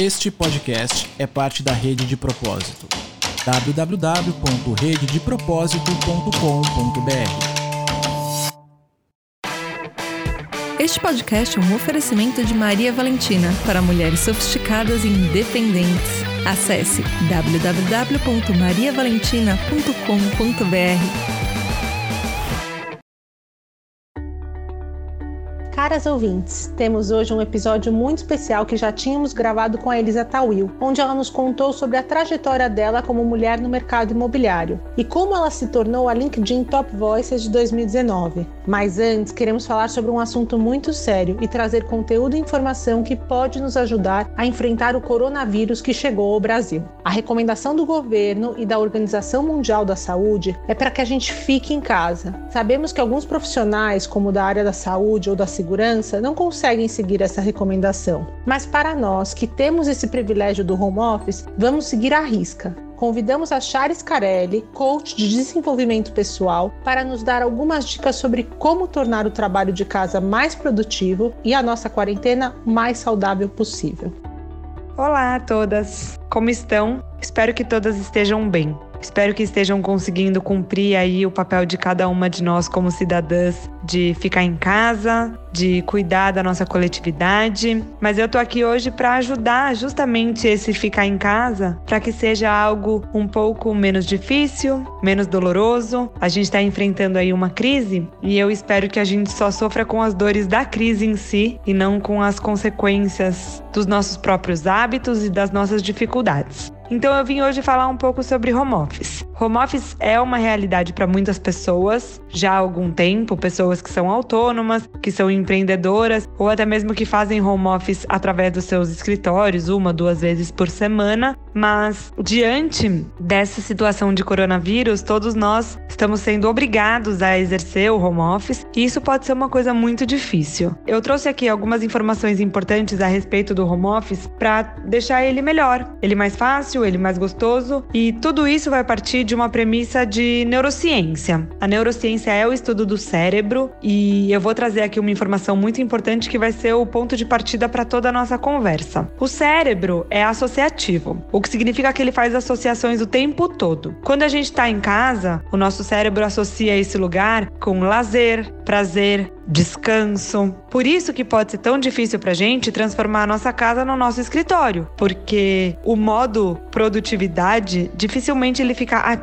Este podcast é parte da Rede de Propósito. www.rededepropósito.com.br Este podcast é um oferecimento de Maria Valentina para mulheres sofisticadas e independentes. Acesse www.mariavalentina.com.br. Caras ouvintes, temos hoje um episódio muito especial que já tínhamos gravado com a Elisa Tawil, onde ela nos contou sobre a trajetória dela como mulher no mercado imobiliário e como ela se tornou a LinkedIn Top Voices de 2019. Mas antes, queremos falar sobre um assunto muito sério e trazer conteúdo e informação que pode nos ajudar a enfrentar o coronavírus que chegou ao Brasil. A recomendação do governo e da Organização Mundial da Saúde é para que a gente fique em casa. Sabemos que alguns profissionais, como da área da saúde ou da segurança, segurança não conseguem seguir essa recomendação. Mas para nós que temos esse privilégio do home office, vamos seguir à risca. Convidamos a Charis Carelli, coach de desenvolvimento pessoal, para nos dar algumas dicas sobre como tornar o trabalho de casa mais produtivo e a nossa quarentena mais saudável possível. Olá a todas! Como estão? Espero que todas estejam bem. Espero que estejam conseguindo cumprir aí o papel de cada uma de nós como cidadãs de ficar em casa, de cuidar da nossa coletividade. Mas eu tô aqui hoje para ajudar justamente esse ficar em casa, para que seja algo um pouco menos difícil, menos doloroso. A gente está enfrentando aí uma crise e eu espero que a gente só sofra com as dores da crise em si e não com as consequências dos nossos próprios hábitos e das nossas dificuldades. Então eu vim hoje falar um pouco sobre home office. Home office é uma realidade para muitas pessoas já há algum tempo, pessoas que são autônomas, que são empreendedoras ou até mesmo que fazem home office através dos seus escritórios uma, duas vezes por semana. Mas diante dessa situação de coronavírus, todos nós estamos sendo obrigados a exercer o home office e isso pode ser uma coisa muito difícil. Eu trouxe aqui algumas informações importantes a respeito do home office para deixar ele melhor, ele mais fácil, ele mais gostoso e tudo isso vai partir de uma premissa de neurociência. A neurociência é o estudo do cérebro e eu vou trazer aqui uma informação muito importante que vai ser o ponto de partida para toda a nossa conversa. O cérebro é associativo, o que significa que ele faz associações o tempo todo. Quando a gente está em casa, o nosso cérebro associa esse lugar com lazer, prazer, descanso. Por isso que pode ser tão difícil pra gente transformar a nossa casa no nosso escritório, porque o modo produtividade dificilmente ele fica ativo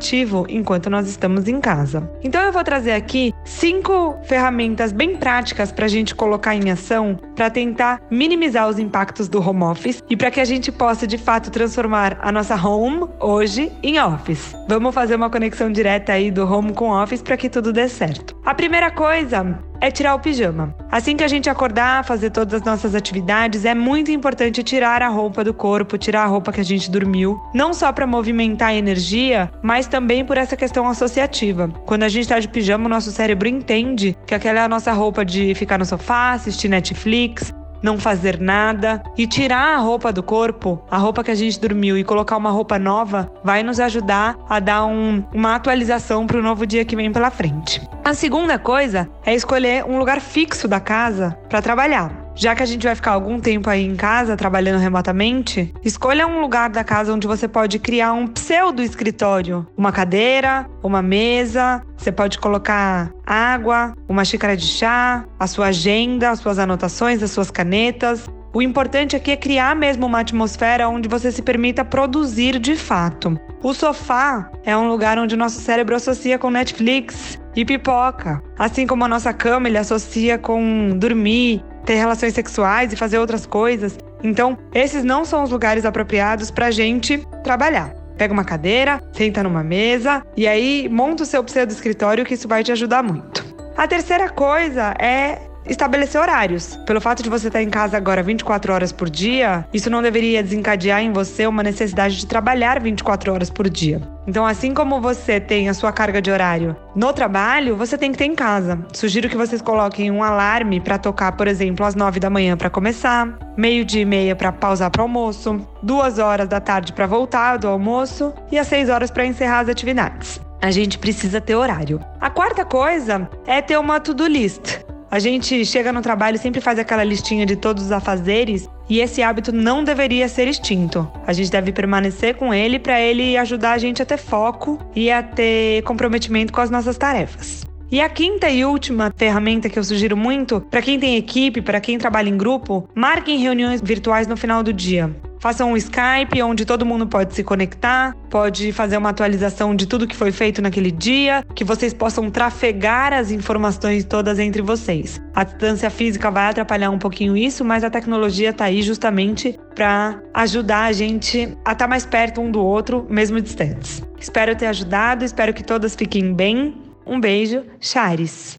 enquanto nós estamos em casa. Então eu vou trazer aqui cinco ferramentas bem práticas para a gente colocar em ação para tentar minimizar os impactos do home office e para que a gente possa de fato transformar a nossa home hoje em office. Vamos fazer uma conexão direta aí do home com office para que tudo dê certo. A primeira coisa é tirar o pijama. Assim que a gente acordar, fazer todas as nossas atividades, é muito importante tirar a roupa do corpo, tirar a roupa que a gente dormiu, não só para movimentar a energia, mas também por essa questão associativa. Quando a gente está de pijama, o nosso cérebro entende que aquela é a nossa roupa de ficar no sofá, assistir Netflix, não fazer nada e tirar a roupa do corpo, a roupa que a gente dormiu e colocar uma roupa nova, vai nos ajudar a dar um, uma atualização para o novo dia que vem pela frente. A segunda coisa é escolher um lugar fixo da casa para trabalhar. Já que a gente vai ficar algum tempo aí em casa trabalhando remotamente, escolha um lugar da casa onde você pode criar um pseudo escritório, uma cadeira, uma mesa, você pode colocar água, uma xícara de chá, a sua agenda, as suas anotações, as suas canetas. O importante aqui é criar mesmo uma atmosfera onde você se permita produzir de fato. O sofá é um lugar onde o nosso cérebro associa com Netflix e pipoca. Assim como a nossa cama ele associa com dormir, ter relações sexuais e fazer outras coisas. Então, esses não são os lugares apropriados para a gente trabalhar. Pega uma cadeira, senta numa mesa e aí monta o seu pseudo escritório que isso vai te ajudar muito. A terceira coisa é estabelecer horários. Pelo fato de você estar em casa agora 24 horas por dia, isso não deveria desencadear em você uma necessidade de trabalhar 24 horas por dia. Então, assim como você tem a sua carga de horário no trabalho, você tem que ter em casa. Sugiro que vocês coloquem um alarme para tocar, por exemplo, às 9 da manhã para começar, meio-dia e meia para pausar para almoço, duas horas da tarde para voltar do almoço e às 6 horas para encerrar as atividades. A gente precisa ter horário. A quarta coisa é ter uma to-do list. A gente chega no trabalho e sempre faz aquela listinha de todos os afazeres e esse hábito não deveria ser extinto. A gente deve permanecer com ele para ele ajudar a gente a ter foco e a ter comprometimento com as nossas tarefas. E a quinta e última ferramenta que eu sugiro muito, para quem tem equipe, para quem trabalha em grupo, marquem reuniões virtuais no final do dia. Façam um Skype onde todo mundo pode se conectar, pode fazer uma atualização de tudo que foi feito naquele dia, que vocês possam trafegar as informações todas entre vocês. A distância física vai atrapalhar um pouquinho isso, mas a tecnologia está aí justamente para ajudar a gente a estar tá mais perto um do outro, mesmo distantes. Espero ter ajudado, espero que todas fiquem bem. Um beijo, Chares.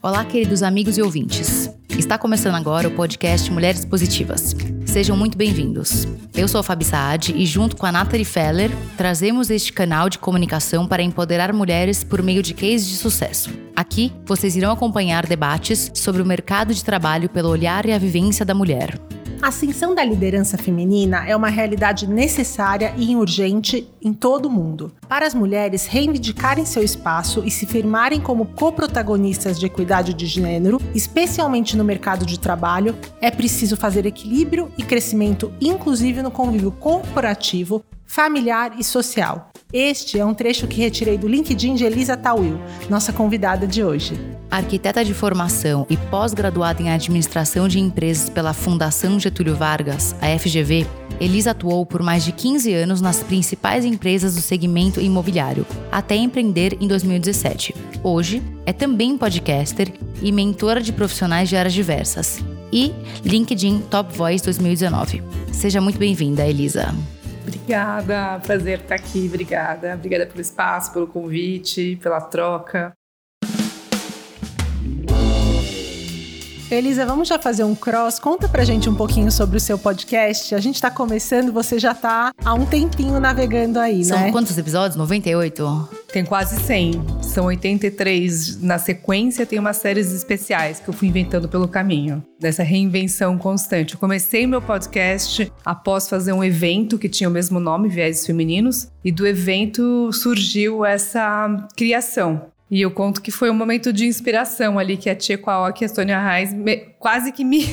Olá, queridos amigos e ouvintes. Está começando agora o podcast Mulheres Positivas. Sejam muito bem-vindos. Eu sou a Fabi Saad e, junto com a Nathalie Feller, trazemos este canal de comunicação para empoderar mulheres por meio de cases de sucesso. Aqui, vocês irão acompanhar debates sobre o mercado de trabalho pelo olhar e a vivência da mulher. A ascensão da liderança feminina é uma realidade necessária e urgente em todo o mundo. Para as mulheres reivindicarem seu espaço e se firmarem como coprotagonistas de equidade de gênero, especialmente no mercado de trabalho, é preciso fazer equilíbrio e crescimento inclusive no convívio corporativo, familiar e social. Este é um trecho que retirei do LinkedIn de Elisa Tawil, nossa convidada de hoje. Arquiteta de formação e pós-graduada em administração de empresas pela Fundação Getúlio Vargas, a FGV, Elisa atuou por mais de 15 anos nas principais empresas do segmento imobiliário, até empreender em 2017. Hoje, é também podcaster e mentora de profissionais de áreas diversas. E LinkedIn Top Voice 2019. Seja muito bem-vinda, Elisa. Obrigada, prazer estar aqui, obrigada. Obrigada pelo espaço, pelo convite, pela troca. Elisa, vamos já fazer um cross. Conta pra gente um pouquinho sobre o seu podcast. A gente tá começando, você já tá há um tempinho navegando aí, São né? quantos episódios? 98? Tem quase 100. São 83 na sequência, tem umas séries especiais que eu fui inventando pelo caminho. Dessa reinvenção constante. Eu comecei meu podcast após fazer um evento que tinha o mesmo nome, Viés Femininos, e do evento surgiu essa criação. E eu conto que foi um momento de inspiração ali que a Tia Quaoki e a Sônia Reis quase que me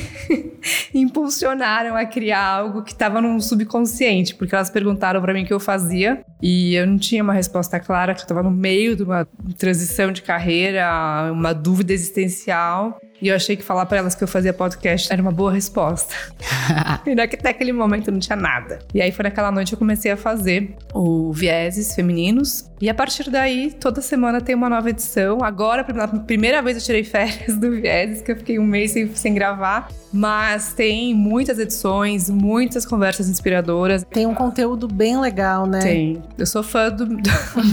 impulsionaram a criar algo que estava no subconsciente, porque elas perguntaram para mim o que eu fazia e eu não tinha uma resposta clara, que eu estava no meio de uma transição de carreira, uma dúvida existencial. E eu achei que falar para elas que eu fazia podcast era uma boa resposta. e até aquele momento não tinha nada. E aí foi naquela noite que eu comecei a fazer o Vieses Femininos. E a partir daí, toda semana tem uma nova edição. Agora, pela primeira vez eu tirei férias do Vieses, que eu fiquei um mês sem, sem gravar. Mas tem muitas edições, muitas conversas inspiradoras. Tem um conteúdo bem legal, né? Tem. Eu sou fã do, do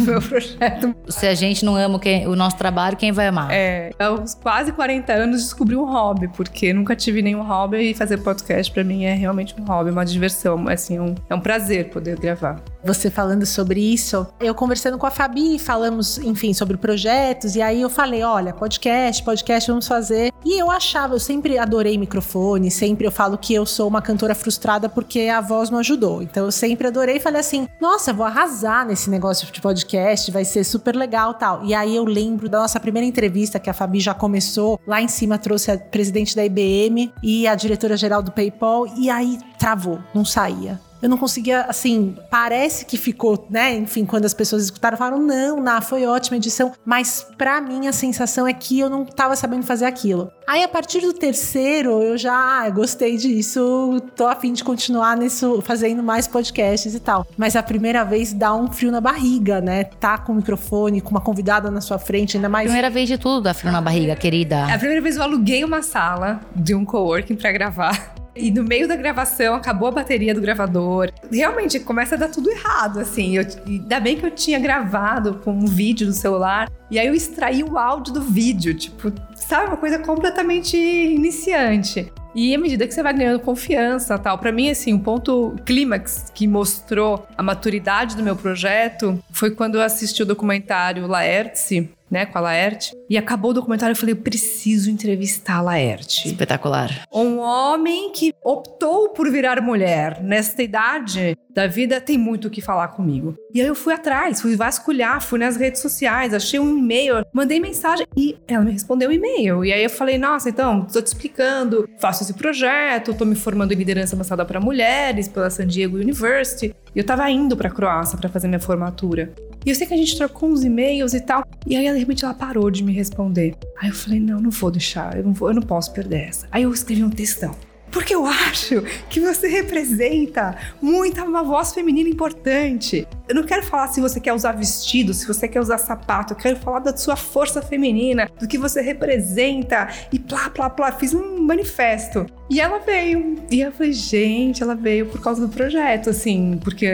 meu projeto. Se a gente não ama quem, o nosso trabalho, quem vai amar? É, aos quase 40 anos descobri um hobby, porque nunca tive nenhum hobby e fazer podcast para mim é realmente um hobby, uma diversão, assim, um, é um prazer poder gravar. Você falando sobre isso. Eu conversando com a Fabi, falamos, enfim, sobre projetos, e aí eu falei: olha, podcast, podcast, vamos fazer. E eu achava, eu sempre adorei microfone, sempre eu falo que eu sou uma cantora frustrada porque a voz não ajudou. Então eu sempre adorei e falei assim: nossa, vou arrasar nesse negócio de podcast, vai ser super legal tal. E aí eu lembro da nossa primeira entrevista que a Fabi já começou, lá em cima trouxe a presidente da IBM e a diretora geral do PayPal, e aí travou, não saía eu não conseguia, assim, parece que ficou, né? Enfim, quando as pessoas escutaram, falaram, não, Ná, foi ótima edição. Mas para mim a sensação é que eu não tava sabendo fazer aquilo. Aí a partir do terceiro, eu já ah, gostei disso, tô afim de continuar nisso, fazendo mais podcasts e tal. Mas a primeira vez dá um frio na barriga, né? Tá com o microfone, com uma convidada na sua frente, ainda mais. Primeira vez de tudo dá frio na barriga, querida. É a primeira vez eu aluguei uma sala de um coworking para gravar. E no meio da gravação, acabou a bateria do gravador. Realmente, começa a dar tudo errado, assim. Eu, ainda bem que eu tinha gravado com um vídeo no celular. E aí eu extraí o áudio do vídeo. Tipo, sabe? Uma coisa completamente iniciante. E à medida que você vai ganhando confiança tal, para mim, assim, o um ponto clímax que mostrou a maturidade do meu projeto foi quando eu assisti o documentário Laertes, né, com a Laerte. E acabou o documentário, eu falei, eu preciso entrevistar a Laerte. Espetacular. Um homem que optou por virar mulher nesta idade da vida tem muito o que falar comigo. E aí eu fui atrás, fui vasculhar, fui nas redes sociais, achei um e-mail, mandei mensagem e ela me respondeu o um e-mail. E aí eu falei, nossa, então, tô te explicando, faço esse projeto, tô me formando em liderança avançada para mulheres pela San Diego University. E eu tava indo pra Croácia para fazer minha formatura. E eu sei que a gente trocou uns e-mails e tal. E aí, de repente, ela parou de me responder. Aí eu falei, não, não vou deixar, eu não, vou, eu não posso perder essa. Aí eu escrevi um textão. Porque eu acho que você representa muito uma voz feminina importante. Eu não quero falar se você quer usar vestido, se você quer usar sapato. Eu quero falar da sua força feminina, do que você representa. E plá, plá, plá. Fiz um manifesto. E ela veio. E eu falei, gente, ela veio por causa do projeto, assim, porque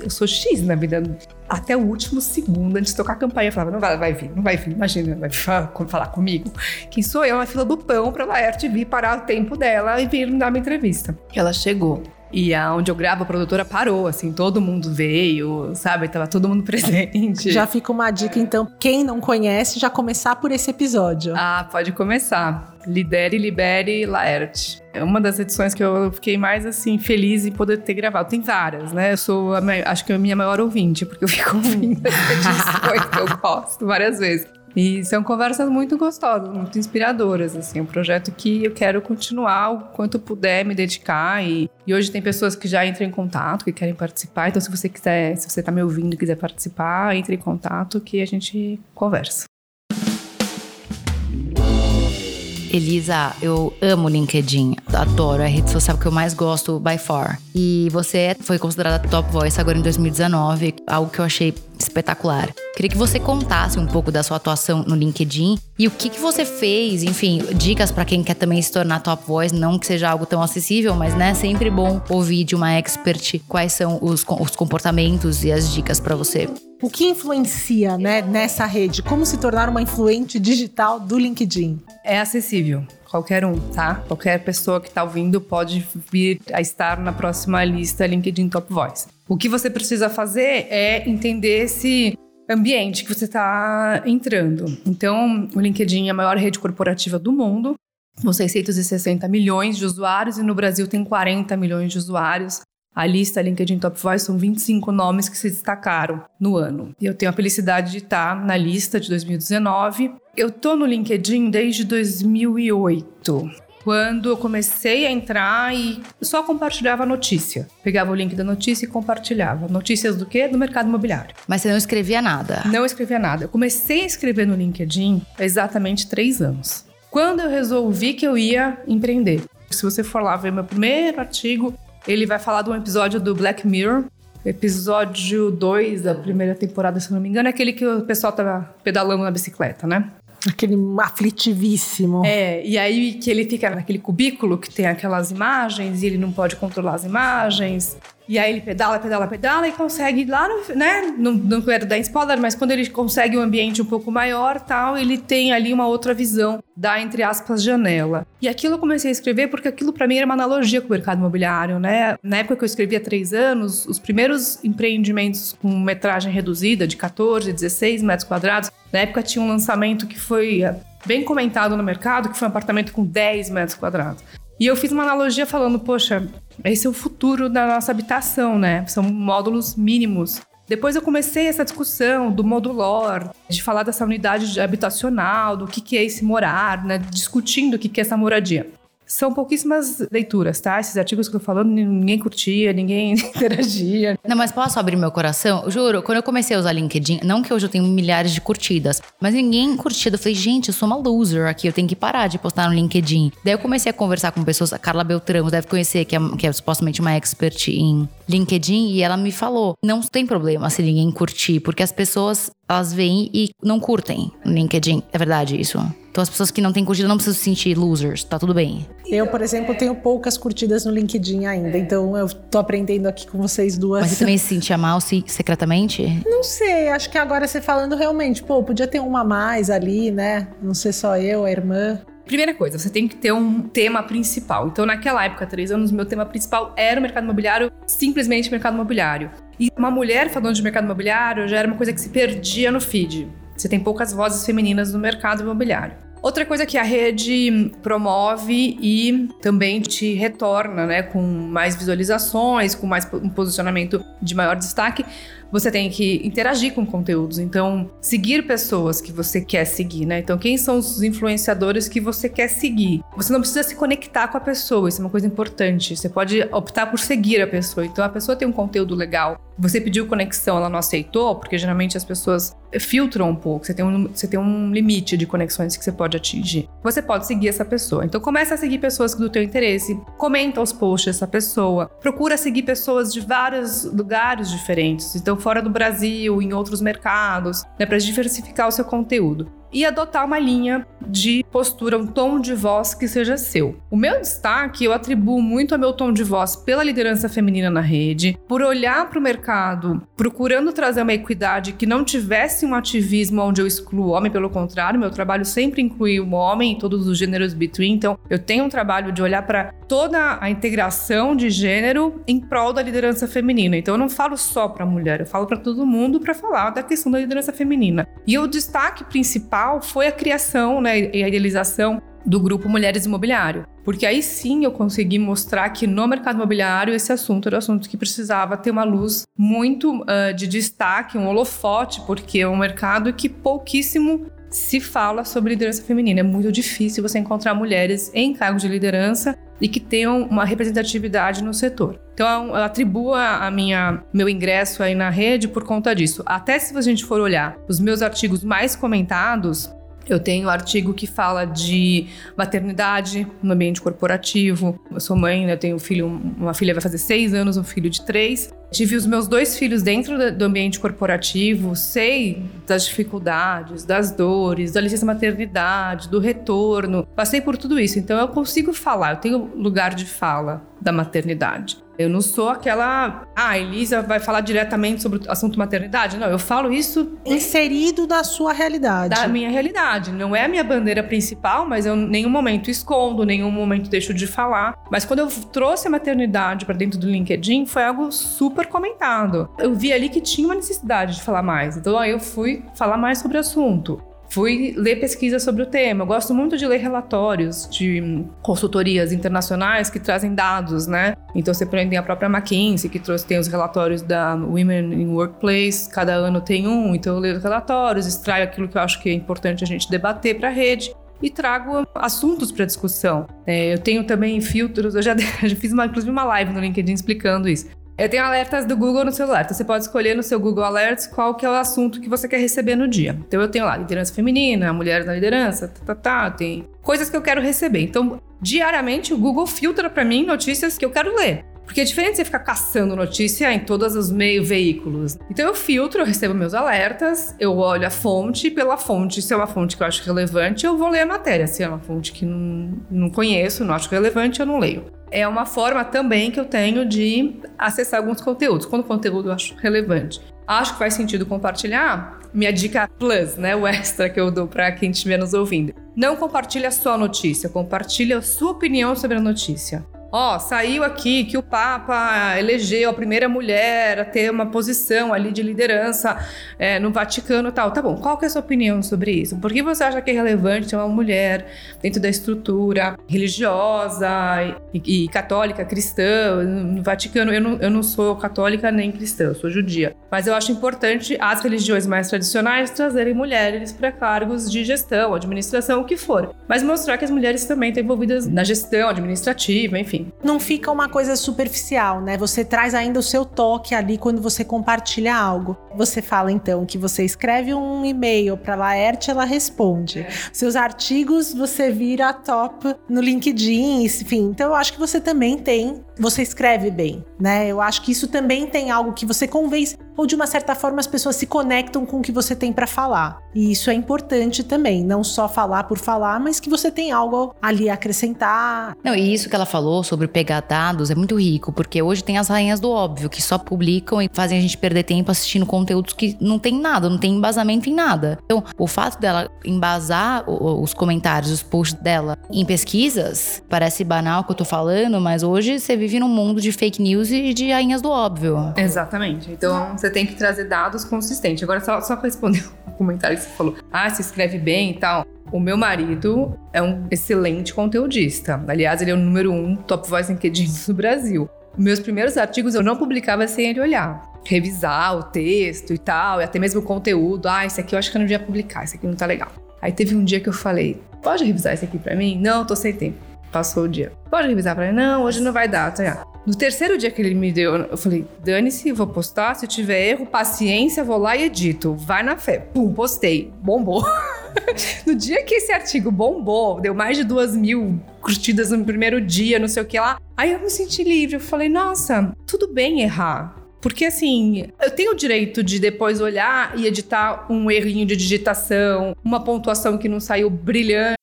eu sou X na vida até o último segundo antes de tocar a campanha. Eu falava, não vai, vai vir, não vai vir, imagina, vai falar comigo. Quem sou eu na fila do pão pra Laerte vir parar o tempo dela e vir me dar uma entrevista. Ela chegou. E aonde eu gravo, a produtora parou, assim, todo mundo veio, sabe? Tava todo mundo presente. Já fica uma dica, então, quem não conhece, já começar por esse episódio. Ah, pode começar. Lidere, Libere, Laerte. É uma das edições que eu fiquei mais, assim, feliz em poder ter gravado. Tem várias, né? Eu sou, a, acho que a minha maior ouvinte, porque eu fico ouvindo as que eu gosto várias vezes. E são conversas muito gostosas, muito inspiradoras, assim, um projeto que eu quero continuar o quanto puder me dedicar e, e hoje tem pessoas que já entram em contato, que querem participar, então se você quiser, se você está me ouvindo e quiser participar, entre em contato que a gente conversa. Elisa, eu amo LinkedIn, adoro, é a rede social que eu mais gosto by far. E você foi considerada top voice agora em 2019, algo que eu achei espetacular. Queria que você contasse um pouco da sua atuação no LinkedIn e o que, que você fez, enfim, dicas para quem quer também se tornar top voice, não que seja algo tão acessível, mas né, sempre bom ouvir de uma expert quais são os, os comportamentos e as dicas para você. O que influencia né, nessa rede? Como se tornar uma influente digital do LinkedIn? É acessível. Qualquer um, tá? Qualquer pessoa que está ouvindo pode vir a estar na próxima lista LinkedIn Top Voice. O que você precisa fazer é entender esse ambiente que você está entrando. Então, o LinkedIn é a maior rede corporativa do mundo, com 660 milhões de usuários, e no Brasil tem 40 milhões de usuários. A lista LinkedIn Top Voice são 25 nomes que se destacaram no ano. E eu tenho a felicidade de estar na lista de 2019. Eu tô no LinkedIn desde 2008 quando eu comecei a entrar e só compartilhava notícia. Pegava o link da notícia e compartilhava. Notícias do quê? Do mercado imobiliário. Mas você não escrevia nada? Não escrevia nada. Eu comecei a escrever no LinkedIn há exatamente três anos. Quando eu resolvi que eu ia empreender. Se você for lá ver meu primeiro artigo, ele vai falar de um episódio do Black Mirror, episódio 2 da primeira temporada, se não me engano, é aquele que o pessoal tá pedalando na bicicleta, né? Aquele aflitivíssimo. É, e aí que ele fica naquele cubículo que tem aquelas imagens e ele não pode controlar as imagens. E aí ele pedala, pedala, pedala e consegue lá no, né? Não, não quero dar spoiler, mas quando ele consegue um ambiente um pouco maior, tal, ele tem ali uma outra visão da entre aspas janela. E aquilo eu comecei a escrever porque aquilo para mim era uma analogia com o mercado imobiliário, né? Na época que eu escrevi há três anos, os primeiros empreendimentos com metragem reduzida de 14, 16 metros quadrados, na época tinha um lançamento que foi eh, bem comentado no mercado, que foi um apartamento com 10 metros quadrados. E eu fiz uma analogia falando, poxa, esse é o futuro da nossa habitação, né? São módulos mínimos. Depois eu comecei essa discussão do modulor, de falar dessa unidade habitacional, do que, que é esse morar, né? Discutindo o que, que é essa moradia. São pouquíssimas leituras, tá? Esses artigos que eu tô falando, ninguém curtia, ninguém interagia. Não, mas posso abrir meu coração? Juro, quando eu comecei a usar LinkedIn, não que hoje eu tenho milhares de curtidas, mas ninguém curtida. Eu falei, gente, eu sou uma loser aqui, eu tenho que parar de postar no LinkedIn. Daí eu comecei a conversar com pessoas, a Carla Beltrão, deve conhecer, que é, que é supostamente uma expert em LinkedIn, e ela me falou: não tem problema se ninguém curtir, porque as pessoas elas veem e não curtem no LinkedIn. É verdade isso? Então as pessoas que não têm curtida não precisam se sentir losers, tá tudo bem. Eu, por exemplo, tenho poucas curtidas no LinkedIn ainda, então eu tô aprendendo aqui com vocês duas. Mas você também se sentia mal se, secretamente? Não sei, acho que agora você falando realmente, pô, podia ter uma a mais ali, né? Não ser só eu, a irmã. Primeira coisa, você tem que ter um tema principal. Então, naquela época, três anos, meu tema principal era o mercado imobiliário, simplesmente mercado imobiliário. E uma mulher falando de mercado imobiliário já era uma coisa que se perdia no feed. Você tem poucas vozes femininas no mercado imobiliário. Outra coisa que a rede promove e também te retorna, né, com mais visualizações, com mais um posicionamento de maior destaque, você tem que interagir com conteúdos. Então, seguir pessoas que você quer seguir, né? Então, quem são os influenciadores que você quer seguir? Você não precisa se conectar com a pessoa, isso é uma coisa importante. Você pode optar por seguir a pessoa. Então, a pessoa tem um conteúdo legal. Você pediu conexão, ela não aceitou, porque geralmente as pessoas filtram um pouco. Você tem um, você tem um limite de conexões que você pode atingir. Você pode seguir essa pessoa. Então, começa a seguir pessoas do teu interesse. Comenta os posts dessa pessoa. Procura seguir pessoas de vários lugares diferentes. Então, fora do Brasil, em outros mercados, né, para diversificar o seu conteúdo e adotar uma linha de postura, um tom de voz que seja seu. O meu destaque eu atribuo muito ao meu tom de voz pela liderança feminina na rede, por olhar para o mercado procurando trazer uma equidade que não tivesse um ativismo onde eu excluo o homem, pelo contrário, meu trabalho sempre inclui o homem e todos os gêneros between, então eu tenho um trabalho de olhar para toda a integração de gênero em prol da liderança feminina. Então eu não falo só para mulher, eu falo para todo mundo para falar da questão da liderança feminina. E o destaque principal principal foi a criação né, e a idealização do grupo Mulheres Imobiliário. Porque aí sim eu consegui mostrar que no mercado imobiliário esse assunto era um assunto que precisava ter uma luz muito uh, de destaque, um holofote, porque é um mercado que pouquíssimo se fala sobre liderança feminina. É muito difícil você encontrar mulheres em cargos de liderança e que tenham uma representatividade no setor. Então, eu atribuo a minha meu ingresso aí na rede por conta disso. Até se a gente for olhar os meus artigos mais comentados, eu tenho um artigo que fala de maternidade no ambiente corporativo. Eu sou mãe, né? Eu tenho um filho, uma filha vai fazer seis anos, um filho de três. Tive os meus dois filhos dentro do ambiente corporativo, sei das dificuldades, das dores, da licença maternidade, do retorno. Passei por tudo isso, então eu consigo falar, eu tenho lugar de fala da maternidade. Eu não sou aquela. Ah, Elisa vai falar diretamente sobre o assunto maternidade. Não, eu falo isso. Inserido na sua realidade. Da minha realidade. Não é a minha bandeira principal, mas eu em nenhum momento escondo, nenhum momento deixo de falar. Mas quando eu trouxe a maternidade para dentro do LinkedIn, foi algo super comentado. Eu vi ali que tinha uma necessidade de falar mais. Então aí eu fui falar mais sobre o assunto. Fui ler pesquisas sobre o tema. Eu gosto muito de ler relatórios de consultorias internacionais que trazem dados, né? Então você tem a própria McKinsey que trouxe tem os relatórios da Women in Workplace, cada ano tem um, então eu leio os relatórios, extraio aquilo que eu acho que é importante a gente debater para a rede e trago assuntos para discussão. É, eu tenho também filtros, eu já, já fiz uma, inclusive uma live no LinkedIn explicando isso. Eu tenho alertas do Google no celular. Então você pode escolher no seu Google Alerts qual que é o assunto que você quer receber no dia. Então eu tenho lá liderança feminina, mulheres na liderança, tá, tá, tá, tem coisas que eu quero receber. Então, diariamente o Google filtra para mim notícias que eu quero ler. Porque é diferente você ficar caçando notícia em todos os meios veículos. Então eu filtro, eu recebo meus alertas, eu olho a fonte, pela fonte, se é uma fonte que eu acho relevante, eu vou ler a matéria. Se é uma fonte que não, não conheço, não acho relevante, eu não leio. É uma forma também que eu tenho de acessar alguns conteúdos, quando o conteúdo eu acho relevante. Acho que faz sentido compartilhar. Minha dica plus, né? O extra que eu dou para quem estiver nos ouvindo. Não compartilha só a notícia, compartilha a sua opinião sobre a notícia. Ó, oh, saiu aqui que o Papa elegeu a primeira mulher a ter uma posição ali de liderança é, no Vaticano e tal. Tá bom, qual que é a sua opinião sobre isso? Por que você acha que é relevante ter uma mulher dentro da estrutura religiosa e, e católica, cristã, no Vaticano? Eu não, eu não sou católica nem cristã, eu sou judia. Mas eu acho importante as religiões mais tradicionais trazerem mulheres para cargos de gestão, administração, o que for. Mas mostrar que as mulheres também estão envolvidas na gestão administrativa, enfim enfim. Não fica uma coisa superficial, né? Você traz ainda o seu toque ali quando você compartilha algo. Você fala então que você escreve um e-mail para Laerte, ela responde. É. Seus artigos você vira top no LinkedIn, enfim. Então eu acho que você também tem, você escreve bem, né? Eu acho que isso também tem algo que você convence ou de uma certa forma as pessoas se conectam com o que você tem para falar. E isso é importante também, não só falar por falar, mas que você tem algo ali a acrescentar. Não, e isso que ela falou sobre pegar dados é muito rico, porque hoje tem as rainhas do óbvio que só publicam e fazem a gente perder tempo assistindo conteúdos que não tem nada, não tem embasamento em nada. Então, o fato dela embasar os comentários, os posts dela em pesquisas, parece banal o que eu tô falando, mas hoje você vive num mundo de fake news e de rainhas do óbvio. Exatamente. Então, você você tem que trazer dados consistentes. Agora, só, só para responder o comentário que você falou. Ah, se escreve bem e tal. O meu marido é um excelente conteudista. Aliás, ele é o número um top voice LinkedIn do Brasil. Meus primeiros artigos eu não publicava sem ele olhar. Revisar o texto e tal, e até mesmo o conteúdo. Ah, esse aqui eu acho que eu não devia publicar, esse aqui não tá legal. Aí teve um dia que eu falei: pode revisar esse aqui pra mim? Não, tô sem tempo. Passou o dia. Pode revisar pra mim? Não, hoje não vai dar. Tá no terceiro dia que ele me deu, eu falei: dane-se, vou postar. Se tiver erro, paciência, vou lá e edito. Vai na fé. Pum, postei. Bombou. no dia que esse artigo bombou, deu mais de duas mil curtidas no primeiro dia, não sei o que lá. Aí eu me senti livre. Eu falei: nossa, tudo bem errar. Porque assim, eu tenho o direito de depois olhar e editar um errinho de digitação, uma pontuação que não saiu brilhante.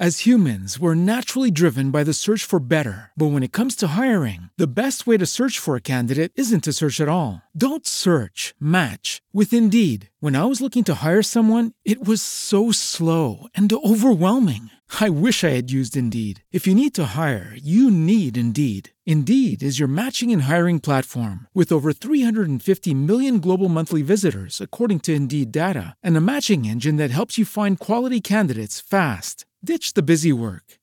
As humans, we're naturally driven by the search for better. But when it comes to hiring, the best way to search for a candidate isn't to search at all. Don't search, match with Indeed. When I was looking to hire someone, it was so slow and overwhelming. I wish I had used Indeed. If you need to hire, you need Indeed. Indeed is your matching and hiring platform with over 350 million global monthly visitors, according to Indeed data, and a matching engine that helps you find quality candidates fast. Ditch the busy work.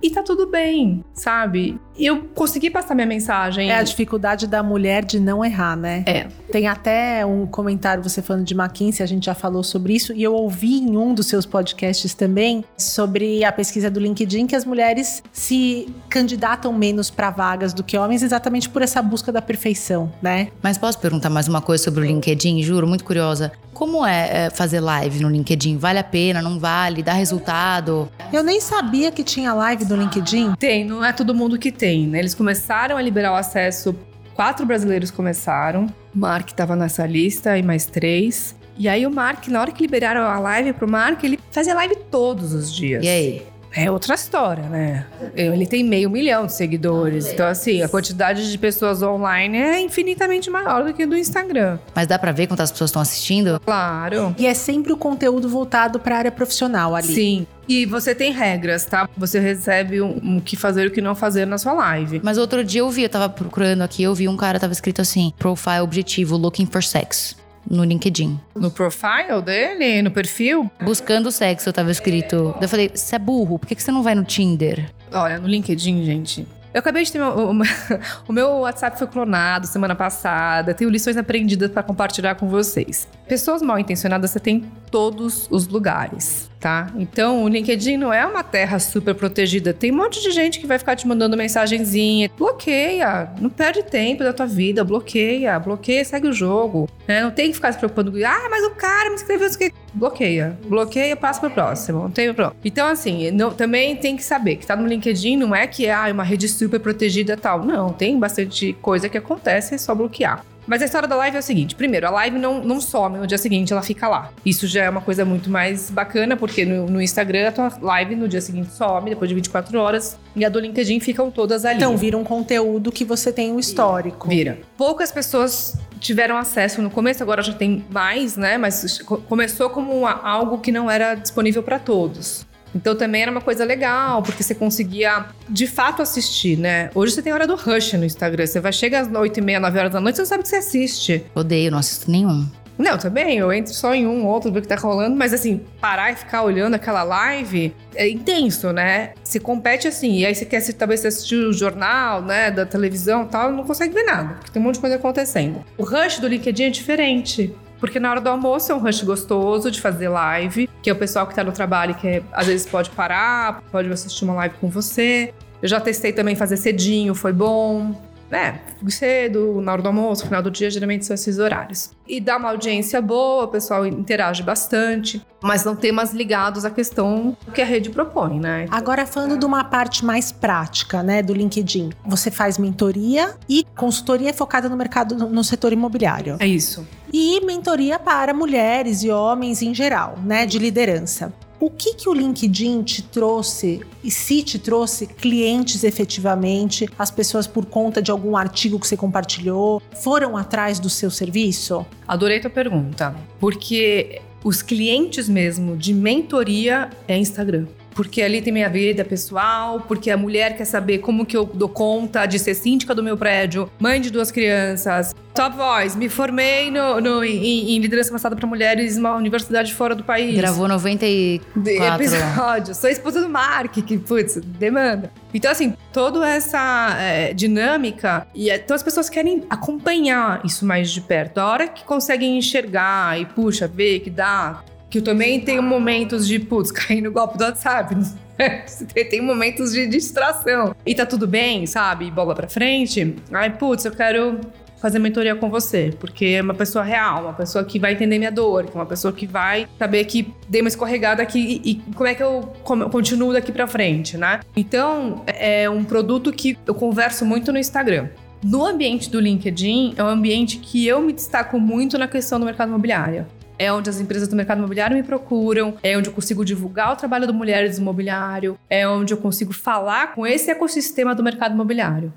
E tá tudo bem, sabe? Eu consegui passar minha mensagem. É a dificuldade da mulher de não errar, né? É. Tem até um comentário você falando de McKinsey, a gente já falou sobre isso, e eu ouvi em um dos seus podcasts também sobre a pesquisa do LinkedIn que as mulheres se candidatam menos para vagas do que homens exatamente por essa busca da perfeição, né? Mas posso perguntar mais uma coisa sobre o LinkedIn? Juro, muito curiosa. Como é, é fazer live no LinkedIn? Vale a pena? Não vale? Dá resultado? Eu nem sabia que tinha live do LinkedIn. Tem, não é todo mundo que tem, né? Eles começaram a liberar o acesso, quatro brasileiros começaram. Mark estava nessa lista e mais três. E aí o Mark, na hora que liberaram a live pro Mark, ele fazia live todos os dias. E aí? É outra história, né? Ele tem meio milhão de seguidores. Então, assim, a quantidade de pessoas online é infinitamente maior do que do Instagram. Mas dá para ver quantas pessoas estão assistindo? Claro. E é sempre o conteúdo voltado para a área profissional ali. Sim. E você tem regras, tá? Você recebe o um, um, que fazer e o que não fazer na sua live. Mas outro dia eu vi, eu tava procurando aqui, eu vi um cara tava escrito assim: profile objetivo, looking for sex no LinkedIn. No profile dele? No perfil? Buscando sexo, eu tava escrito. Eu falei, você é burro, por que você não vai no Tinder? Olha, no LinkedIn, gente, Eu acabei de ter. Meu, o, o meu WhatsApp foi clonado semana passada. Tenho lições aprendidas para compartilhar com vocês. Pessoas mal intencionadas você tem em todos os lugares, tá? Então, o LinkedIn não é uma terra super protegida. Tem um monte de gente que vai ficar te mandando mensagenzinha. Bloqueia. Não perde tempo da tua vida. Bloqueia. Bloqueia, segue o jogo. Né? Não tem que ficar se preocupando com. Ah, mas o cara me escreveu isso aqui. Bloqueia. Bloqueia, passa pro próximo. Não tem problema. Então, assim, não, também tem que saber que tá no LinkedIn não é que ah, é uma rede super protegida tal. Não, tem bastante coisa que acontece, é só bloquear. Mas a história da live é o seguinte: primeiro, a live não, não some no dia seguinte, ela fica lá. Isso já é uma coisa muito mais bacana, porque no, no Instagram a tua live no dia seguinte some, depois de 24 horas, e a do LinkedIn ficam todas ali. Então, vira um conteúdo que você tem o histórico. Vira. Poucas pessoas tiveram acesso no começo, agora já tem mais, né? Mas começou como uma, algo que não era disponível para todos. Então também era uma coisa legal, porque você conseguia de fato assistir, né? Hoje você tem hora do rush no Instagram. Você vai chegar às 8 e meia, 9 horas da noite, você não sabe o que você assiste. Odeio, não assisto nenhum. Não, também, eu entro só em um, outro, ver o que tá rolando, mas assim, parar e ficar olhando aquela live é intenso, né? Se compete assim, e aí você quer talvez assistir o jornal, né, da televisão e tal, não consegue ver nada, porque tem um monte de coisa acontecendo. O rush do LinkedIn é diferente. Porque na hora do almoço é um rush gostoso de fazer live, que é o pessoal que tá no trabalho que às vezes pode parar, pode assistir uma live com você. Eu já testei também fazer cedinho, foi bom né, cedo, na hora do almoço, final do dia, geralmente são esses horários. E dá uma audiência boa, o pessoal interage bastante, mas são temas ligados à questão que a rede propõe, né? Agora, falando de uma parte mais prática, né, do LinkedIn, você faz mentoria e consultoria focada no mercado, no setor imobiliário. É isso. E mentoria para mulheres e homens em geral, né, de liderança. O que, que o LinkedIn te trouxe e se te trouxe clientes efetivamente? As pessoas, por conta de algum artigo que você compartilhou, foram atrás do seu serviço? Adorei tua pergunta, porque os clientes mesmo de mentoria é Instagram porque ali tem minha vida pessoal, porque a mulher quer saber como que eu dou conta de ser síndica do meu prédio, mãe de duas crianças. Top Voice, me formei no, no em, em, liderança passada para mulheres numa universidade fora do país. Gravou 94 episódios. Sou esposa do Mark, que, putz, demanda. Então, assim, toda essa é, dinâmica, e então as pessoas querem acompanhar isso mais de perto. A hora que conseguem enxergar e, puxa, ver que dá que eu também tenho momentos de, putz, cair no golpe do WhatsApp. tem momentos de distração. E tá tudo bem, sabe? Bola pra frente. Ai, putz, eu quero fazer mentoria com você, porque é uma pessoa real, uma pessoa que vai entender minha dor, uma pessoa que vai saber que dei uma escorregada aqui e, e como é que eu continuo daqui para frente, né? Então, é um produto que eu converso muito no Instagram. No ambiente do LinkedIn, é um ambiente que eu me destaco muito na questão do mercado imobiliário é onde as empresas do mercado imobiliário me procuram, é onde eu consigo divulgar o trabalho do Mulheres Imobiliário, é onde eu consigo falar com esse ecossistema do mercado imobiliário.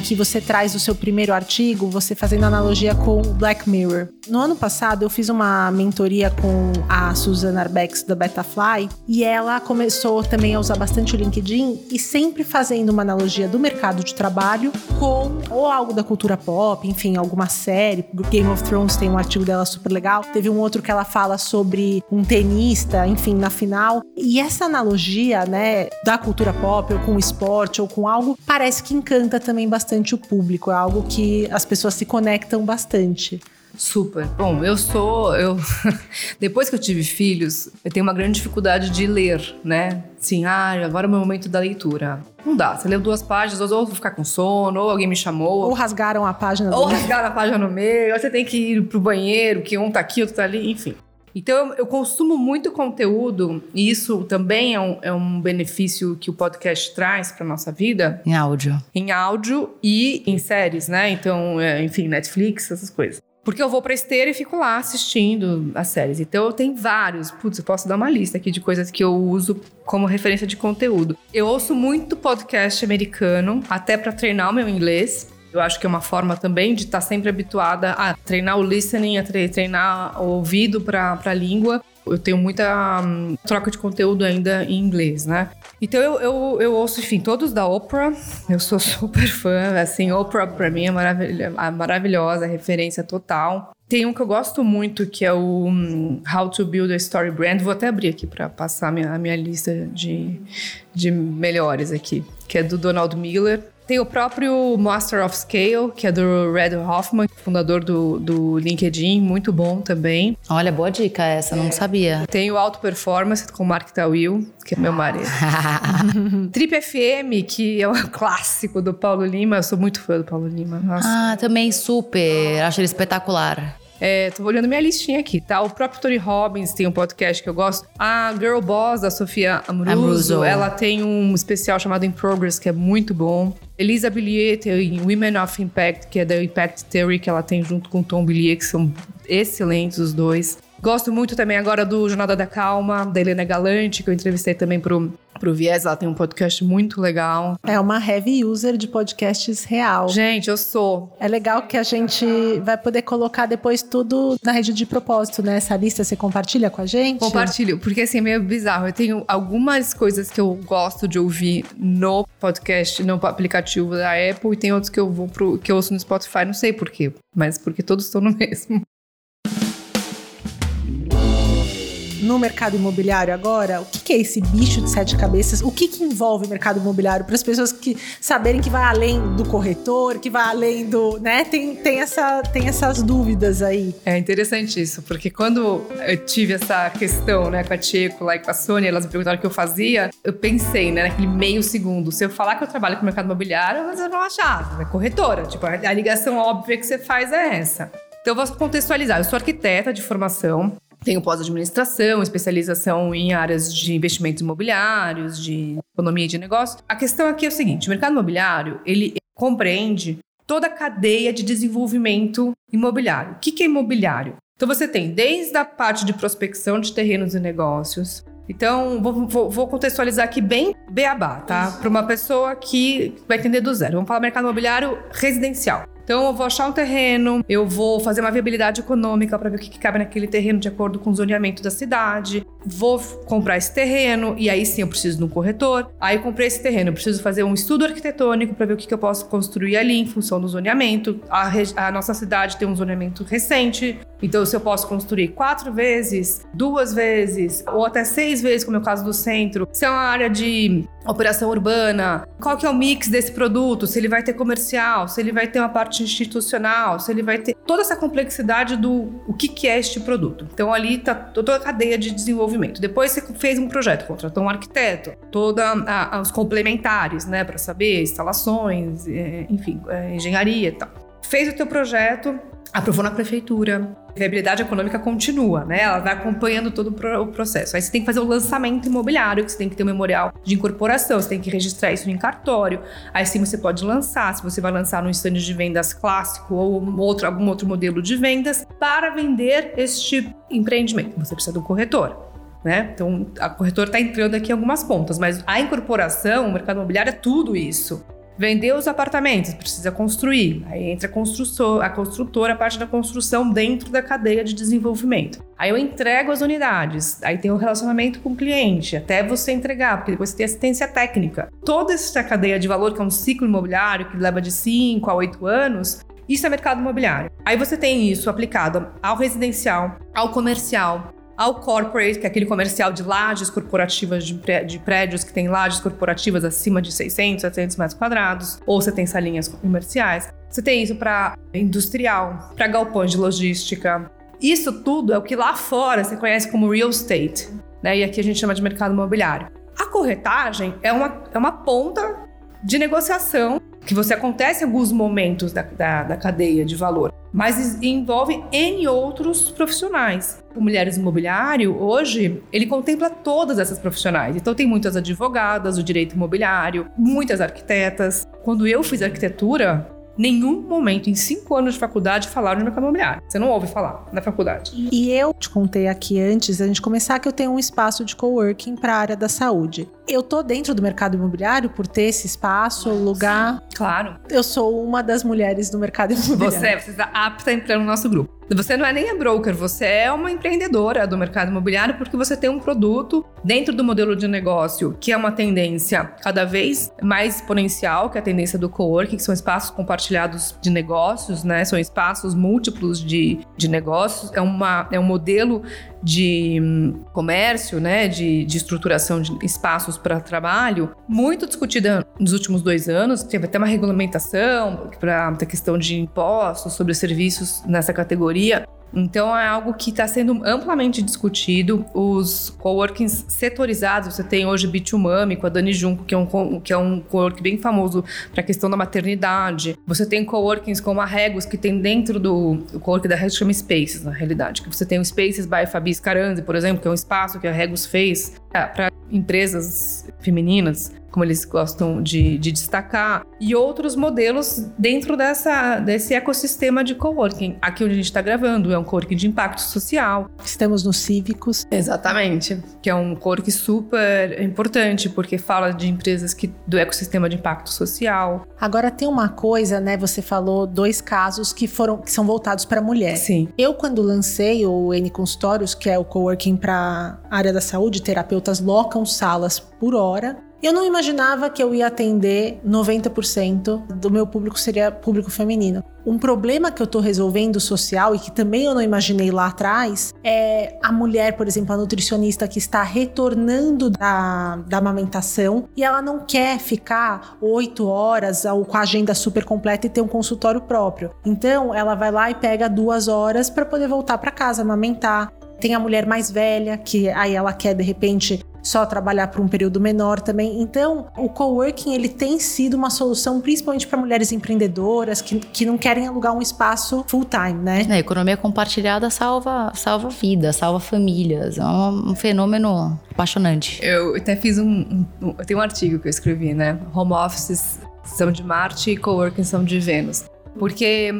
Aqui você traz o seu primeiro artigo, você fazendo analogia com Black Mirror. No ano passado, eu fiz uma mentoria com a Susana Arbex da Betafly e ela começou também a usar bastante o LinkedIn e sempre fazendo uma analogia do mercado de trabalho com ou algo da cultura pop, enfim, alguma série. Game of Thrones tem um artigo dela super legal. Teve um outro que ela fala sobre um tenista, enfim, na final. E essa analogia, né, da cultura pop ou com esporte ou com algo, parece que encanta também bastante bastante o público, é algo que as pessoas se conectam bastante. Super. Bom, eu sou. Eu, depois que eu tive filhos, eu tenho uma grande dificuldade de ler, né? Assim, ah, agora é o meu momento da leitura. Não dá. Você leu duas páginas, ou vou ficar com sono, ou alguém me chamou. Ou rasgaram a página Ou rasgaram a página no meio, ou você tem que ir pro banheiro, que um tá aqui, outro tá ali, enfim. Então, eu, eu, consumo muito conteúdo, e isso também é um, é um benefício que o podcast traz para nossa vida. Em áudio. Em áudio e em séries, né? Então, é, enfim, Netflix, essas coisas. Porque eu vou pra esteira e fico lá assistindo as séries. Então eu tenho vários. Putz, eu posso dar uma lista aqui de coisas que eu uso como referência de conteúdo. Eu ouço muito podcast americano, até para treinar o meu inglês. Eu acho que é uma forma também de estar tá sempre habituada a treinar o listening, a treinar o ouvido para a língua. Eu tenho muita um, troca de conteúdo ainda em inglês, né? Então eu, eu, eu, ouço, enfim, todos da Oprah. Eu sou super fã, assim, Oprah para mim é maravilhosa, maravilhosa, referência total. Tem um que eu gosto muito, que é o um, How to Build a Story Brand. Vou até abrir aqui para passar a minha, a minha lista de, de melhores aqui, que é do Donald Miller. Tem o próprio Master of Scale, que é do Red Hoffman, fundador do, do LinkedIn, muito bom também. Olha, boa dica essa, não sabia. Tem o Auto Performance com o Mark Tawil, que é meu marido. Trip FM, que é um clássico do Paulo Lima. Eu sou muito fã do Paulo Lima. Nossa. Ah, também super. Acho ele espetacular. É, tô olhando minha listinha aqui, tá? O próprio Tony Robbins tem um podcast que eu gosto. A Girl Boss, da Sofia Amruso, Amruso. ela tem um especial chamado In Progress, que é muito bom. Elisa Billier tem Women of Impact, que é da Impact Theory, que ela tem junto com o Tom Billier, que são excelentes os dois. Gosto muito também agora do Jornada da Calma, da Helena Galante, que eu entrevistei também pro, pro Viés. Ela tem um podcast muito legal. É uma heavy user de podcasts real. Gente, eu sou. É legal que a gente vai poder colocar depois tudo na rede de propósito, né? Essa lista você compartilha com a gente? Compartilho, porque assim, é meio bizarro. Eu tenho algumas coisas que eu gosto de ouvir no podcast, no aplicativo da Apple, e tem outros que eu vou pro, que eu ouço no Spotify, não sei porquê, mas porque todos estão no mesmo. No mercado imobiliário agora, o que, que é esse bicho de sete cabeças? O que, que envolve o mercado imobiliário para as pessoas que saberem que vai além do corretor, que vai além do, né? Tem, tem, essa, tem essas dúvidas aí. É interessante isso, porque quando eu tive essa questão, né, com a Tcheco e com a Sônia, elas me perguntaram o que eu fazia, eu pensei, né, naquele meio segundo, se eu falar que eu trabalho com o mercado imobiliário, vocês vão achar, é corretora. Tipo, a ligação óbvia que você faz é essa. Então, eu vou contextualizar. Eu sou arquiteta de formação, tenho pós-administração, especialização em áreas de investimentos imobiliários, de economia e de negócio. A questão aqui é o seguinte: o mercado imobiliário ele compreende toda a cadeia de desenvolvimento imobiliário. O que é imobiliário? Então você tem desde a parte de prospecção de terrenos e negócios. Então, vou, vou, vou contextualizar aqui bem beabá, tá? Para uma pessoa que vai entender do zero. Vamos falar mercado imobiliário residencial. Então, eu vou achar um terreno, eu vou fazer uma viabilidade econômica para ver o que, que cabe naquele terreno de acordo com o zoneamento da cidade. Vou comprar esse terreno e aí sim eu preciso de um corretor. Aí eu comprei esse terreno, eu preciso fazer um estudo arquitetônico para ver o que, que eu posso construir ali em função do zoneamento. A, a nossa cidade tem um zoneamento recente, então se eu posso construir quatro vezes, duas vezes ou até seis vezes, como é o caso do centro, se é uma área de operação urbana, qual que é o mix desse produto, se ele vai ter comercial, se ele vai ter uma parte institucional, se ele vai ter toda essa complexidade do o que, que é este produto. Então ali está toda a cadeia de desenvolvimento. Depois você fez um projeto, contratou um arquiteto, todos os complementares, né, para saber instalações, é, enfim, é, engenharia e tal. Fez o teu projeto, aprovou na prefeitura. A viabilidade econômica continua, né? Ela vai acompanhando todo o processo. Aí você tem que fazer o lançamento imobiliário, que você tem que ter um memorial de incorporação, você tem que registrar isso em cartório. Aí sim você pode lançar, se você vai lançar num stand de vendas clássico ou outro, algum outro modelo de vendas, para vender este empreendimento. Você precisa de um corretor. Né? Então, a corretora está entrando aqui em algumas pontas, mas a incorporação, o mercado imobiliário é tudo isso. Vender os apartamentos, precisa construir. Aí entra a, a construtora, a parte da construção dentro da cadeia de desenvolvimento. Aí eu entrego as unidades, aí tem o relacionamento com o cliente, até você entregar, porque depois você tem assistência técnica. Toda essa cadeia de valor, que é um ciclo imobiliário que leva de 5 a 8 anos, isso é mercado imobiliário. Aí você tem isso aplicado ao residencial, ao comercial, ao corporate, que é aquele comercial de lajes corporativas de, prédios que tem lajes corporativas acima de 600, 700 metros quadrados, ou você tem salinhas comerciais. Você tem isso para industrial, para galpões de logística. Isso tudo é o que lá fora você conhece como real estate, né? E aqui a gente chama de mercado imobiliário. A corretagem é uma, é uma ponta de negociação que você acontece em alguns momentos da, da, da cadeia de valor, mas envolve N outros profissionais. O Mulheres Imobiliário, hoje, ele contempla todas essas profissionais. Então, tem muitas advogadas do direito imobiliário, muitas arquitetas. Quando eu fiz arquitetura, nenhum momento em cinco anos de faculdade falaram de mercado imobiliário. Você não ouve falar na faculdade. E eu te contei aqui antes da gente começar que eu tenho um espaço de coworking para a área da saúde. Eu tô dentro do mercado imobiliário por ter esse espaço, lugar. Claro. Eu sou uma das mulheres do mercado imobiliário. Você, você está apta a entrar no nosso grupo. Você não é nem a broker, você é uma empreendedora do mercado imobiliário porque você tem um produto dentro do modelo de negócio, que é uma tendência cada vez mais exponencial, que é a tendência do coworking, que são espaços compartilhados de negócios, né? São espaços múltiplos de, de negócios. É, uma, é um modelo de hum, comércio, né? De, de estruturação de espaços para trabalho, muito discutida nos últimos dois anos. Teve até uma regulamentação para a questão de impostos sobre serviços nessa categoria. Então é algo que está sendo amplamente discutido. Os coworkings setorizados, você tem hoje Bitumami com a Dani Junco, que é um, que é um coworking bem famoso para a questão da maternidade. Você tem coworkings como a Regos, que tem dentro do o coworking da Regos chama Spaces, na realidade. Que você tem o Spaces by Fabi Scaranzi, por exemplo, que é um espaço que a Regos fez para empresas femininas como eles gostam de, de, destacar, e outros modelos dentro dessa, desse ecossistema de coworking. Aqui onde a gente está gravando é um coworking de impacto social. Estamos nos cívicos. Exatamente, que é um coworking super importante, porque fala de empresas que, do ecossistema de impacto social. Agora tem uma coisa, né? Você falou dois casos que foram que são voltados para mulher. Sim. Eu, quando lancei o N Consultórios, que é o coworking para área da saúde, terapeutas locam salas por hora eu não imaginava que eu ia atender 90% do meu público seria público feminino. Um problema que eu tô resolvendo social e que também eu não imaginei lá atrás é a mulher, por exemplo, a nutricionista que está retornando da, da amamentação e ela não quer ficar oito horas ou com a agenda super completa e ter um consultório próprio. Então ela vai lá e pega duas horas para poder voltar para casa amamentar. Tem a mulher mais velha, que aí ela quer de repente só trabalhar por um período menor também. Então, o coworking ele tem sido uma solução principalmente para mulheres empreendedoras que, que não querem alugar um espaço full time, né? A economia compartilhada salva, salva vidas, salva famílias. É um, um fenômeno apaixonante. Eu até fiz um, um, eu tenho um artigo que eu escrevi, né? Home offices são de Marte e coworking são de Vênus. Porque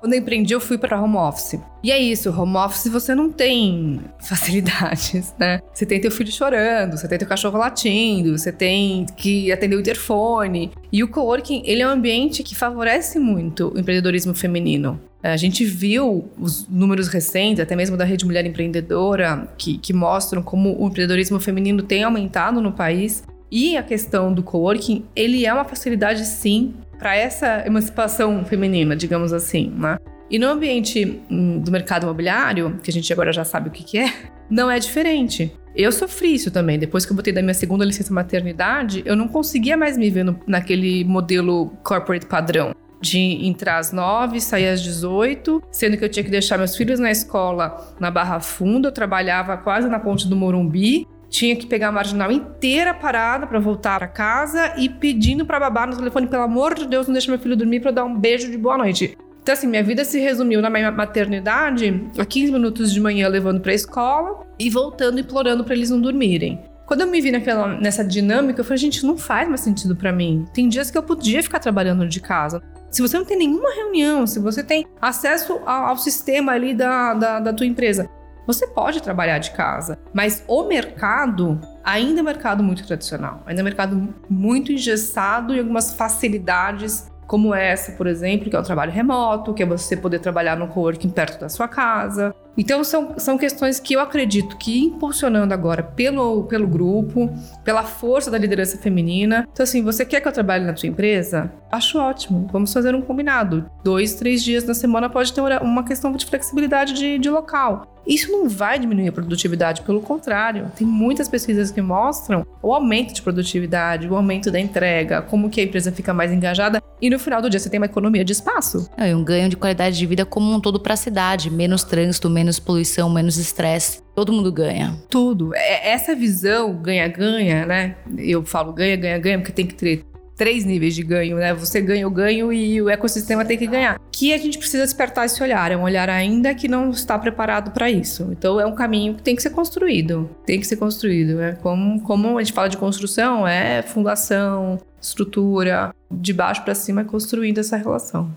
quando eu empreendi, eu fui para home office. E é isso, home office você não tem facilidades, né? Você tem teu filho chorando, você tem teu cachorro latindo, você tem que atender o interfone. E o coworking, ele é um ambiente que favorece muito o empreendedorismo feminino. A gente viu os números recentes, até mesmo da Rede Mulher Empreendedora, que, que mostram como o empreendedorismo feminino tem aumentado no país. E a questão do coworking, ele é uma facilidade sim para essa emancipação feminina, digamos assim, né? E no ambiente hum, do mercado imobiliário, que a gente agora já sabe o que, que é, não é diferente. Eu sofri isso também. Depois que eu botei da minha segunda licença maternidade, eu não conseguia mais me ver no, naquele modelo corporate padrão. De entrar às nove, sair às 18, sendo que eu tinha que deixar meus filhos na escola na Barra Funda, eu trabalhava quase na ponte do Morumbi, tinha que pegar a marginal inteira parada para voltar para casa e pedindo para babá no telefone, pelo amor de Deus, não deixa meu filho dormir para dar um beijo de boa noite. Então, assim, minha vida se resumiu na minha maternidade a 15 minutos de manhã levando para a escola e voltando implorando para eles não dormirem. Quando eu me vi naquela, nessa dinâmica, eu falei, gente, não faz mais sentido para mim. Tem dias que eu podia ficar trabalhando de casa. Se você não tem nenhuma reunião, se você tem acesso ao, ao sistema ali da, da, da tua empresa, você pode trabalhar de casa, mas o mercado ainda é um mercado muito tradicional, ainda é um mercado muito engessado e algumas facilidades como essa, por exemplo, que é o trabalho remoto, que é você poder trabalhar no coworking perto da sua casa. Então, são, são questões que eu acredito que impulsionando agora pelo, pelo grupo, pela força da liderança feminina. Então, assim, você quer que eu trabalhe na sua empresa? Acho ótimo. Vamos fazer um combinado. Dois, três dias na semana pode ter uma questão de flexibilidade de, de local. Isso não vai diminuir a produtividade, pelo contrário. Tem muitas pesquisas que mostram o aumento de produtividade, o aumento da entrega, como que a empresa fica mais engajada e no final do dia você tem uma economia de espaço. É, um ganho de qualidade de vida como um todo para a cidade, menos trânsito, menos poluição, menos estresse. Todo mundo ganha. Tudo. É, essa visão ganha-ganha, né? Eu falo ganha-ganha-ganha porque tem que ter três níveis de ganho, né? Você ganha o ganho e o ecossistema tem que ganhar. Que a gente precisa despertar esse olhar, é um olhar ainda que não está preparado para isso. Então é um caminho que tem que ser construído, tem que ser construído. É como, como a gente fala de construção, é fundação, estrutura, de baixo para cima, construindo essa relação.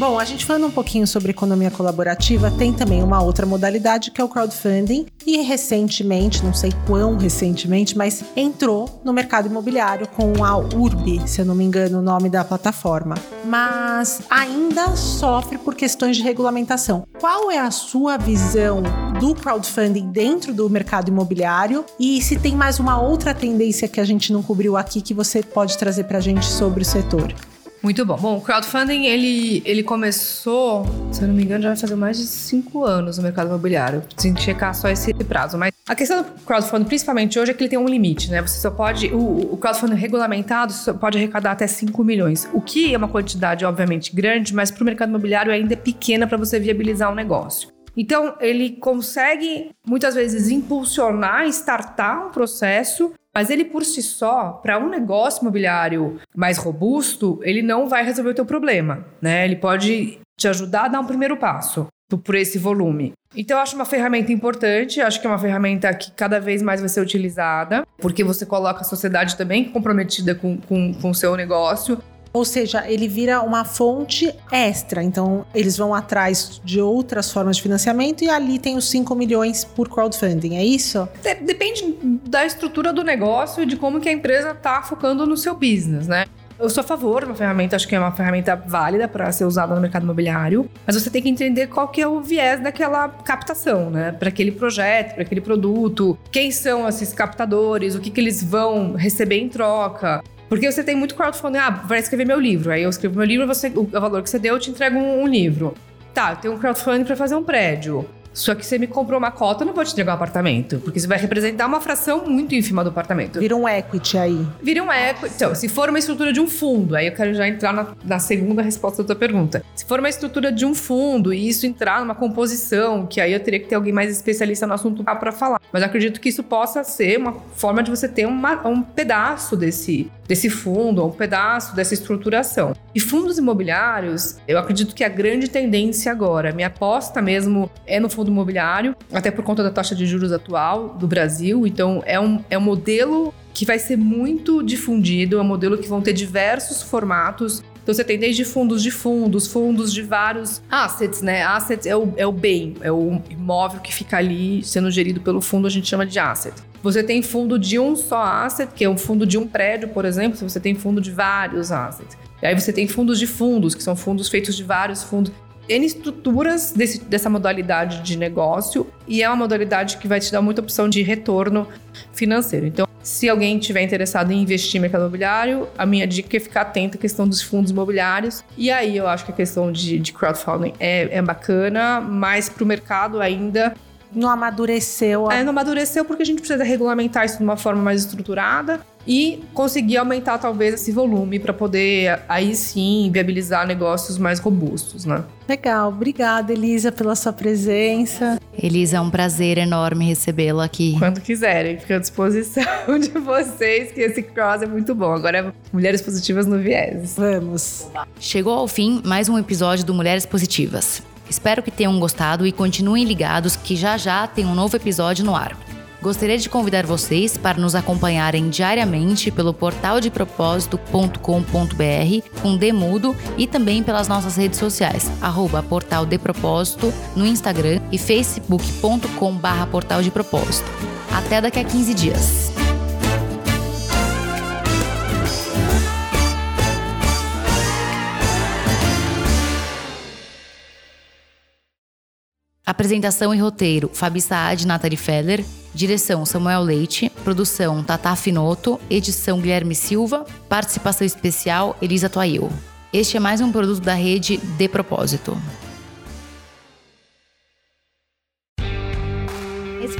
Bom, a gente falando um pouquinho sobre economia colaborativa, tem também uma outra modalidade que é o crowdfunding e recentemente, não sei quão recentemente, mas entrou no mercado imobiliário com a Urbi, se eu não me engano o nome da plataforma. Mas ainda sofre por questões de regulamentação. Qual é a sua visão do crowdfunding dentro do mercado imobiliário e se tem mais uma outra tendência que a gente não cobriu aqui que você pode trazer para a gente sobre o setor. Muito bom. Bom, o crowdfunding, ele, ele começou, se eu não me engano, já vai fazer mais de cinco anos no mercado imobiliário. Preciso checar só esse prazo. Mas a questão do crowdfunding, principalmente hoje, é que ele tem um limite, né? Você só pode... O, o crowdfunding regulamentado só pode arrecadar até 5 milhões. O que é uma quantidade, obviamente, grande, mas para o mercado imobiliário ainda é pequena para você viabilizar um negócio. Então, ele consegue muitas vezes impulsionar, startar um processo, mas ele por si só, para um negócio imobiliário mais robusto, ele não vai resolver o teu problema, né? Ele pode te ajudar a dar um primeiro passo por esse volume. Então, eu acho uma ferramenta importante, acho que é uma ferramenta que cada vez mais vai ser utilizada, porque você coloca a sociedade também comprometida com o com, com seu negócio. Ou seja, ele vira uma fonte extra. Então, eles vão atrás de outras formas de financiamento e ali tem os 5 milhões por crowdfunding, é isso? Depende da estrutura do negócio e de como que a empresa está focando no seu business, né? Eu sou a favor uma ferramenta, acho que é uma ferramenta válida para ser usada no mercado imobiliário, mas você tem que entender qual que é o viés daquela captação, né? Para aquele projeto, para aquele produto, quem são esses captadores, o que, que eles vão receber em troca. Porque você tem muito crowdfunding, ah, vai escrever meu livro. Aí eu escrevo meu livro, você, o valor que você deu, eu te entrego um, um livro. Tá, tenho um crowdfunding para fazer um prédio. Só que você me comprou uma cota, eu não vou te entregar um apartamento. Porque você vai representar uma fração muito ínfima do apartamento. Vira um equity aí. Vira um equity. Então, se for uma estrutura de um fundo, aí eu quero já entrar na, na segunda resposta da tua pergunta. Se for uma estrutura de um fundo e isso entrar numa composição, que aí eu teria que ter alguém mais especialista no assunto para falar. Mas acredito que isso possa ser uma forma de você ter uma, um pedaço desse, desse fundo, um pedaço dessa estruturação. E fundos imobiliários, eu acredito que a grande tendência agora, minha aposta mesmo é no fundo imobiliário, até por conta da taxa de juros atual do Brasil. Então, é um, é um modelo que vai ser muito difundido, é um modelo que vão ter diversos formatos. Então, você tem desde fundos de fundos, fundos de vários assets, né? Assets é o, é o bem, é o imóvel que fica ali sendo gerido pelo fundo, a gente chama de asset. Você tem fundo de um só asset, que é um fundo de um prédio, por exemplo, se você tem fundo de vários assets. E aí você tem fundos de fundos, que são fundos feitos de vários fundos. N estruturas desse, dessa modalidade de negócio e é uma modalidade que vai te dar muita opção de retorno financeiro. Então, se alguém tiver interessado em investir em mercado imobiliário, a minha dica é ficar atento à questão dos fundos imobiliários. E aí eu acho que a questão de, de crowdfunding é, é bacana, mas para o mercado ainda não amadureceu. A... É, não amadureceu porque a gente precisa regulamentar isso de uma forma mais estruturada e conseguir aumentar talvez esse volume para poder aí sim viabilizar negócios mais robustos, né? Legal, obrigada Elisa pela sua presença. Elisa, é um prazer enorme recebê-la aqui. Quando quiserem, fica à disposição de vocês, que esse cross é muito bom. Agora é Mulheres Positivas no Viés. Vamos. Chegou ao fim mais um episódio do Mulheres Positivas. Espero que tenham gostado e continuem ligados que já já tem um novo episódio no ar. Gostaria de convidar vocês para nos acompanharem diariamente pelo portal de propósito.com.br com Demudo e também pelas nossas redes sociais, arroba Portal de Propósito no Instagram e facebook.com barra Portal de Propósito. Até daqui a 15 dias. Apresentação e roteiro: Fabi Saad e Nathalie Feller. Direção: Samuel Leite. Produção: Tata Finoto. Edição: Guilherme Silva. Participação especial: Elisa Toail. Este é mais um produto da rede De Propósito.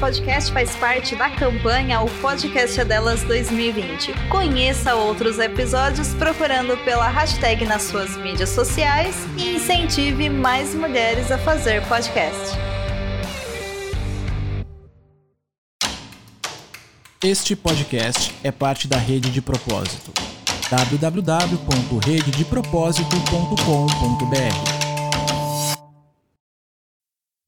Podcast faz parte da campanha O Podcast é Delas 2020. Conheça outros episódios procurando pela hashtag nas suas mídias sociais e incentive mais mulheres a fazer podcast. Este podcast é parte da Rede de Propósito. www.rededepropósito.com.br